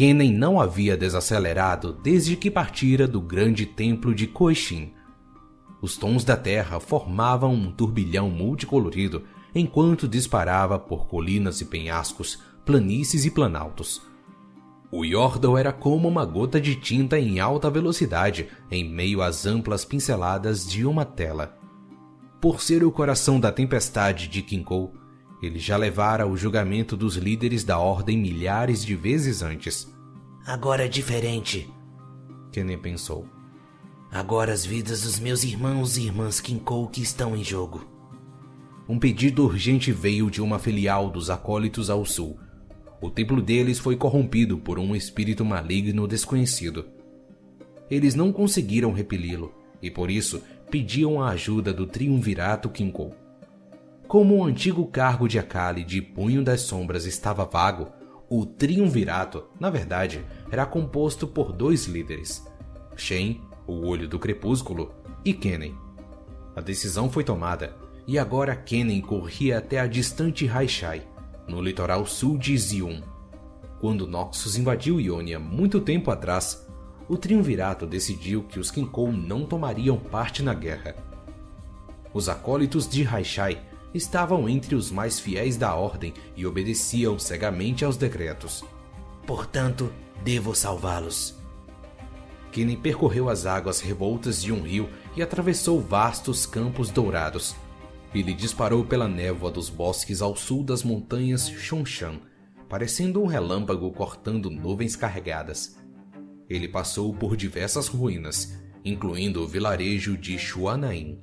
Kennen não havia desacelerado desde que partira do grande templo de Koishin. Os tons da terra formavam um turbilhão multicolorido enquanto disparava por colinas e penhascos, planícies e planaltos. O Yordle era como uma gota de tinta em alta velocidade em meio às amplas pinceladas de uma tela. Por ser o coração da tempestade de Kinkou, ele já levara o julgamento dos líderes da Ordem milhares de vezes antes. Agora é diferente, Kennen pensou. Agora as vidas dos meus irmãos e irmãs Kinkou que estão em jogo. Um pedido urgente veio de uma filial dos acólitos ao sul. O templo deles foi corrompido por um espírito maligno desconhecido. Eles não conseguiram repeli-lo e por isso pediam a ajuda do triunvirato Kinkou. Como o antigo cargo de Akali de Punho das Sombras estava vago, o Triunvirato, na verdade, era composto por dois líderes: Shen, o Olho do Crepúsculo, e Kennen. A decisão foi tomada, e agora Kennen corria até a distante Haishai, no litoral sul de Zion. Quando Noxus invadiu Ionia muito tempo atrás, o Triunvirato decidiu que os Kinkou não tomariam parte na guerra. Os acólitos de Haishai estavam entre os mais fiéis da ordem e obedeciam cegamente aos decretos. Portanto, devo salvá-los. Kennen percorreu as águas revoltas de um rio e atravessou vastos campos dourados. Ele disparou pela névoa dos bosques ao sul das montanhas Chongshan, parecendo um relâmpago cortando nuvens carregadas. Ele passou por diversas ruínas, incluindo o vilarejo de Xuanain.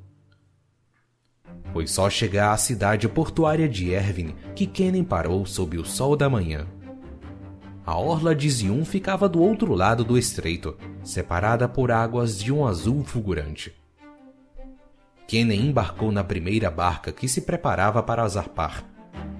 Foi só chegar à cidade portuária de Erwin que Kennen parou sob o sol da manhã. A orla de Zion ficava do outro lado do estreito, separada por águas de um azul fulgurante. Kennen embarcou na primeira barca que se preparava para zarpar.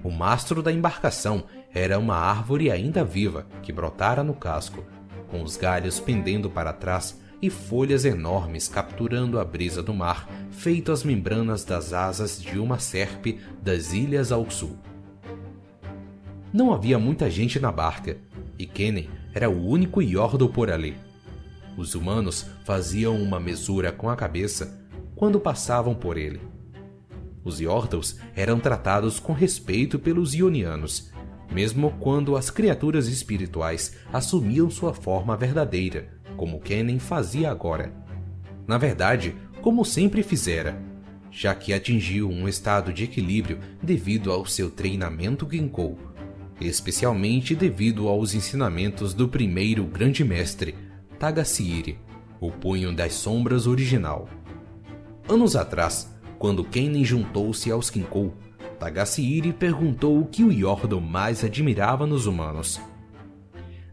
O mastro da embarcação era uma árvore ainda viva que brotara no casco, com os galhos pendendo para trás e folhas enormes capturando a brisa do mar, feito as membranas das asas de uma serpe das ilhas ao sul. Não havia muita gente na barca, e Kennen era o único Yordle por ali. Os humanos faziam uma mesura com a cabeça quando passavam por ele. Os Yordles eram tratados com respeito pelos Ionianos, mesmo quando as criaturas espirituais assumiam sua forma verdadeira, como Kennen fazia agora. Na verdade, como sempre fizera, já que atingiu um estado de equilíbrio devido ao seu treinamento Genkou, especialmente devido aos ensinamentos do primeiro grande mestre, Tagasiiri, o Punho das Sombras original. Anos atrás, quando Kennen juntou-se aos Kinkou, Tagasiiri perguntou o que o Yordle mais admirava nos humanos.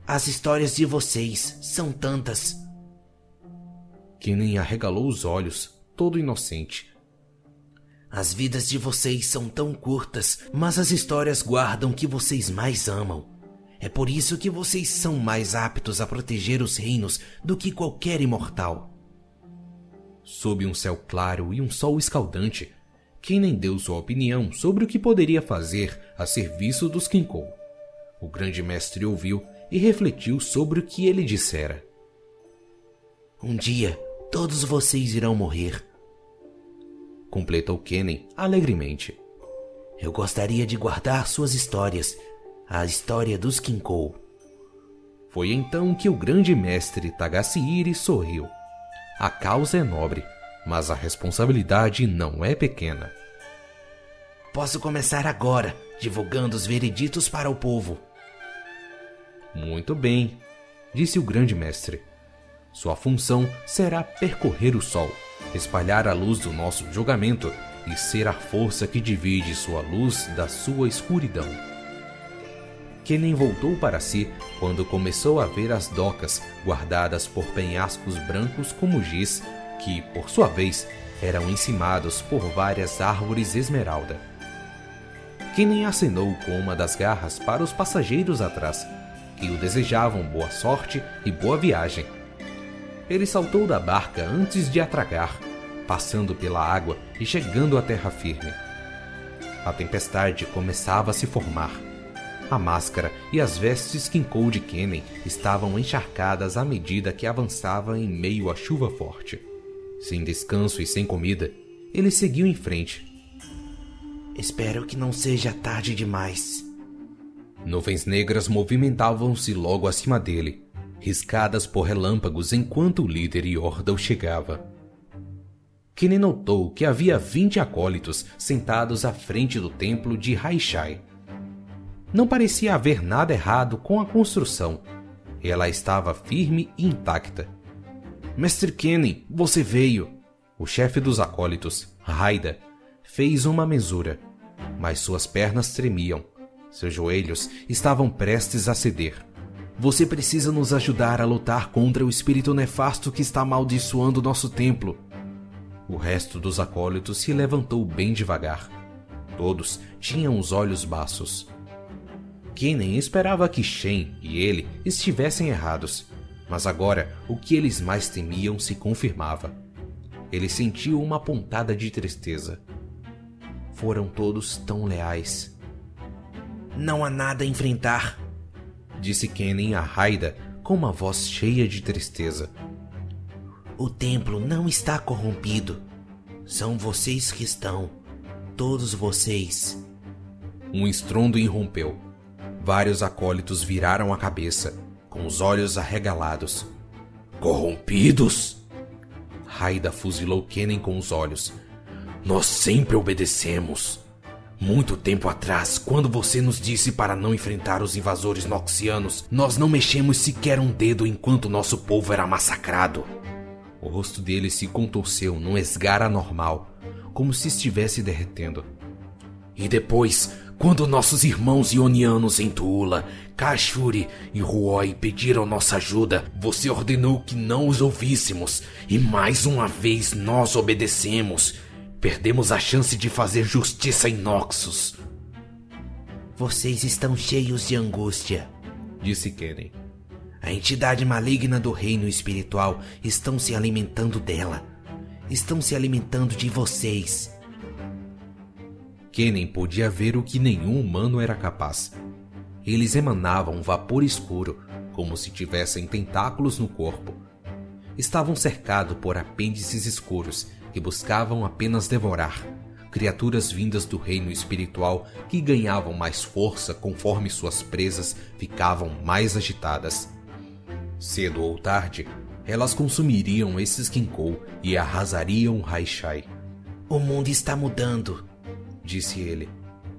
As histórias de vocês são tantas. Kennen arregalou os olhos, todo inocente. As vidas de vocês são tão curtas, mas as histórias guardam o que vocês mais amam. É por isso que vocês são mais aptos a proteger os reinos do que qualquer imortal. Sob um céu claro e um sol escaldante, Kennen deu sua opinião sobre o que poderia fazer a serviço dos Kinkou. O grande mestre ouviu e refletiu sobre o que ele dissera. Um dia, todos vocês irão morrer. Completou Kennen alegremente. Eu gostaria de guardar suas histórias, a história dos Kinkou. Foi então que o grande mestre Tagasiiri sorriu. A causa é nobre, mas a responsabilidade não é pequena. Posso começar agora, divulgando os vereditos para o povo. Muito bem, disse o grande mestre. Sua função será percorrer o sol, espalhar a luz do nosso julgamento e ser a força que divide sua luz da sua escuridão. Kennen voltou para si quando começou a ver as docas guardadas por penhascos brancos como giz, que, por sua vez, eram encimados por várias árvores esmeralda. Kennen acenou com uma das garras para os passageiros atrás, que o desejavam boa sorte e boa viagem. Ele saltou da barca antes de atragar, passando pela água e chegando à terra firme. A tempestade começava a se formar. A máscara e as vestes Kinkou de Kennen estavam encharcadas à medida que avançava em meio à chuva forte. Sem descanso e sem comida, ele seguiu em frente. Espero que não seja tarde demais. Nuvens negras movimentavam-se logo acima dele, riscadas por relâmpagos enquanto o líder Yordle chegava. Kenny notou que havia vinte acólitos sentados à frente do templo de Haishai. Não parecia haver nada errado com a construção. Ela estava firme e intacta. Mestre Kenny, você veio! O chefe dos acólitos, Raida, fez uma mesura, mas suas pernas tremiam. Seus joelhos estavam prestes a ceder. Você precisa nos ajudar a lutar contra o espírito nefasto que está amaldiçoando nosso templo. O resto dos acólitos se levantou bem devagar. Todos tinham os olhos baços. Kennen esperava que Shen e ele estivessem errados, mas agora o que eles mais temiam se confirmava. Ele sentiu uma pontada de tristeza. Foram todos tão leais. Não há nada a enfrentar, disse Kennen a Raida com uma voz cheia de tristeza. O templo não está corrompido. São vocês que estão. Todos vocês. Um estrondo irrompeu. Vários acólitos viraram a cabeça, com os olhos arregalados. Corrompidos? Raida fuzilou Kennen com os olhos. Nós sempre obedecemos. Muito tempo atrás, quando você nos disse para não enfrentar os invasores noxianos, nós não mexemos sequer um dedo enquanto nosso povo era massacrado. O rosto dele se contorceu num esgar anormal, como se estivesse derretendo. E depois, quando nossos irmãos ionianos em Tuula, Kashuri e Ruoi pediram nossa ajuda, você ordenou que não os ouvíssemos, e mais uma vez nós obedecemos. Perdemos a chance de fazer justiça em Noxus. Vocês estão cheios de angústia, disse Kenny. A entidade maligna do reino espiritual estão se alimentando dela. Estão se alimentando de vocês. Kennen podia ver o que nenhum humano era capaz. Eles emanavam um vapor escuro, como se tivessem tentáculos no corpo. Estavam cercados por apêndices escuros que buscavam apenas devorar, criaturas vindas do reino espiritual que ganhavam mais força conforme suas presas ficavam mais agitadas. Cedo ou tarde, elas consumiriam esses Kinkou e arrasariam Haishai. O mundo está mudando, disse ele.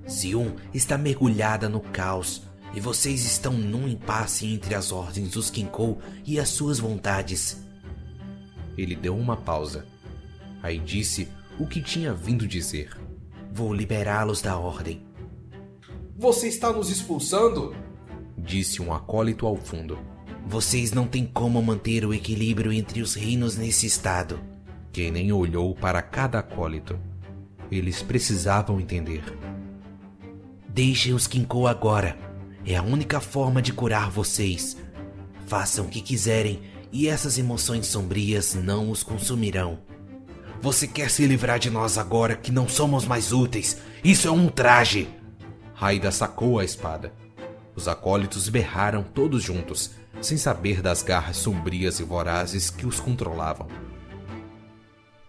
Zion está mergulhada no caos e vocês estão num impasse entre as ordens dos Kinkou e as suas vontades. Ele deu uma pausa. Aí disse o que tinha vindo dizer. Vou liberá-los da ordem. Você está nos expulsando? Disse um acólito ao fundo. Vocês não têm como manter o equilíbrio entre os reinos nesse estado. nem olhou para cada acólito. Eles precisavam entender. Deixem os Kinkou agora. É a única forma de curar vocês. Façam o que quiserem e essas emoções sombrias não os consumirão. Você quer se livrar de nós agora que não somos mais úteis? Isso é um traje! Raida sacou a espada. Os acólitos berraram todos juntos, sem saber das garras sombrias e vorazes que os controlavam.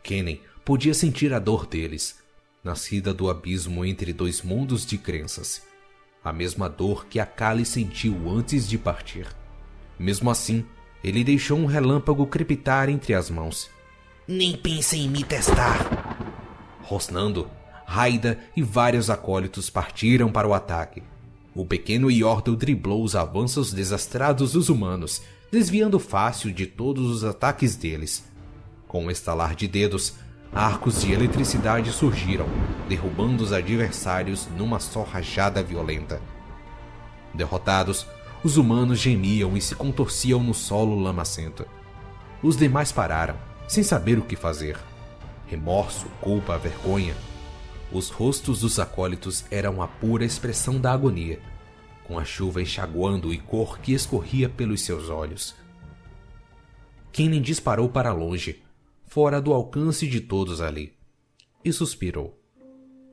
Kennen podia sentir a dor deles, nascida do abismo entre dois mundos de crenças. A mesma dor que a Kali sentiu antes de partir. Mesmo assim, ele deixou um relâmpago crepitar entre as mãos. Nem pense em me testar! Rosnando, Raida e vários acólitos partiram para o ataque. O pequeno Yordle driblou os avanços desastrados dos humanos, desviando fácil de todos os ataques deles. Com um estalar de dedos, arcos de eletricidade surgiram, derrubando os adversários numa só rajada violenta. Derrotados, os humanos gemiam e se contorciam no solo lamacento. Os demais pararam, sem saber o que fazer. Remorso, culpa, vergonha os rostos dos acólitos eram a pura expressão da agonia, com a chuva enxaguando e cor que escorria pelos seus olhos. Kennen disparou para longe, fora do alcance de todos ali, e suspirou.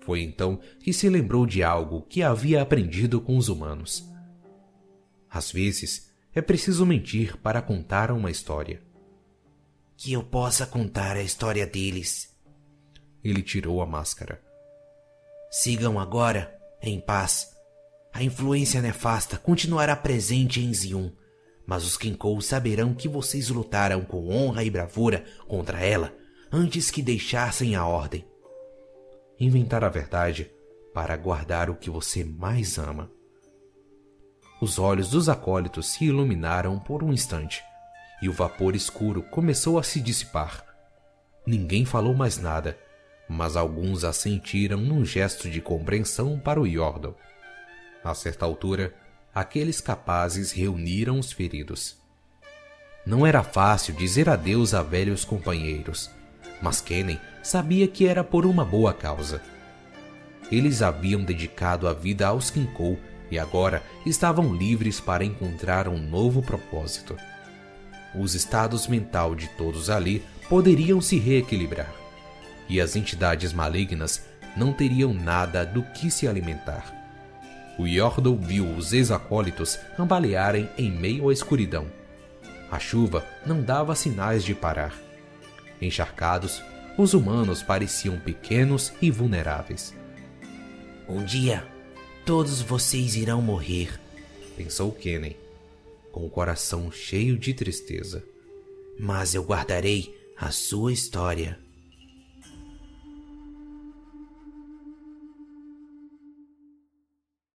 Foi então que se lembrou de algo que havia aprendido com os humanos. Às vezes, é preciso mentir para contar uma história. Que eu possa contar a história deles. Ele tirou a máscara. Sigam agora, em paz. A influência nefasta continuará presente em Zion, mas os Kinkou saberão que vocês lutaram com honra e bravura contra ela antes que deixassem a ordem inventar a verdade para guardar o que você mais ama. Os olhos dos acólitos se iluminaram por um instante e o vapor escuro começou a se dissipar. Ninguém falou mais nada, mas alguns assentiram num gesto de compreensão para o Yordle. A certa altura, aqueles capazes reuniram os feridos. Não era fácil dizer adeus a velhos companheiros, mas Kenny sabia que era por uma boa causa. Eles haviam dedicado a vida aos Kinkou e agora estavam livres para encontrar um novo propósito. Os estados mental de todos ali poderiam se reequilibrar, e as entidades malignas não teriam nada do que se alimentar. O Yordle viu os ex-acólitos cambalearem em meio à escuridão. A chuva não dava sinais de parar. Encharcados, os humanos pareciam pequenos e vulneráveis. Um dia, todos vocês irão morrer, pensou Kenny, com o coração cheio de tristeza. Mas eu guardarei a sua história.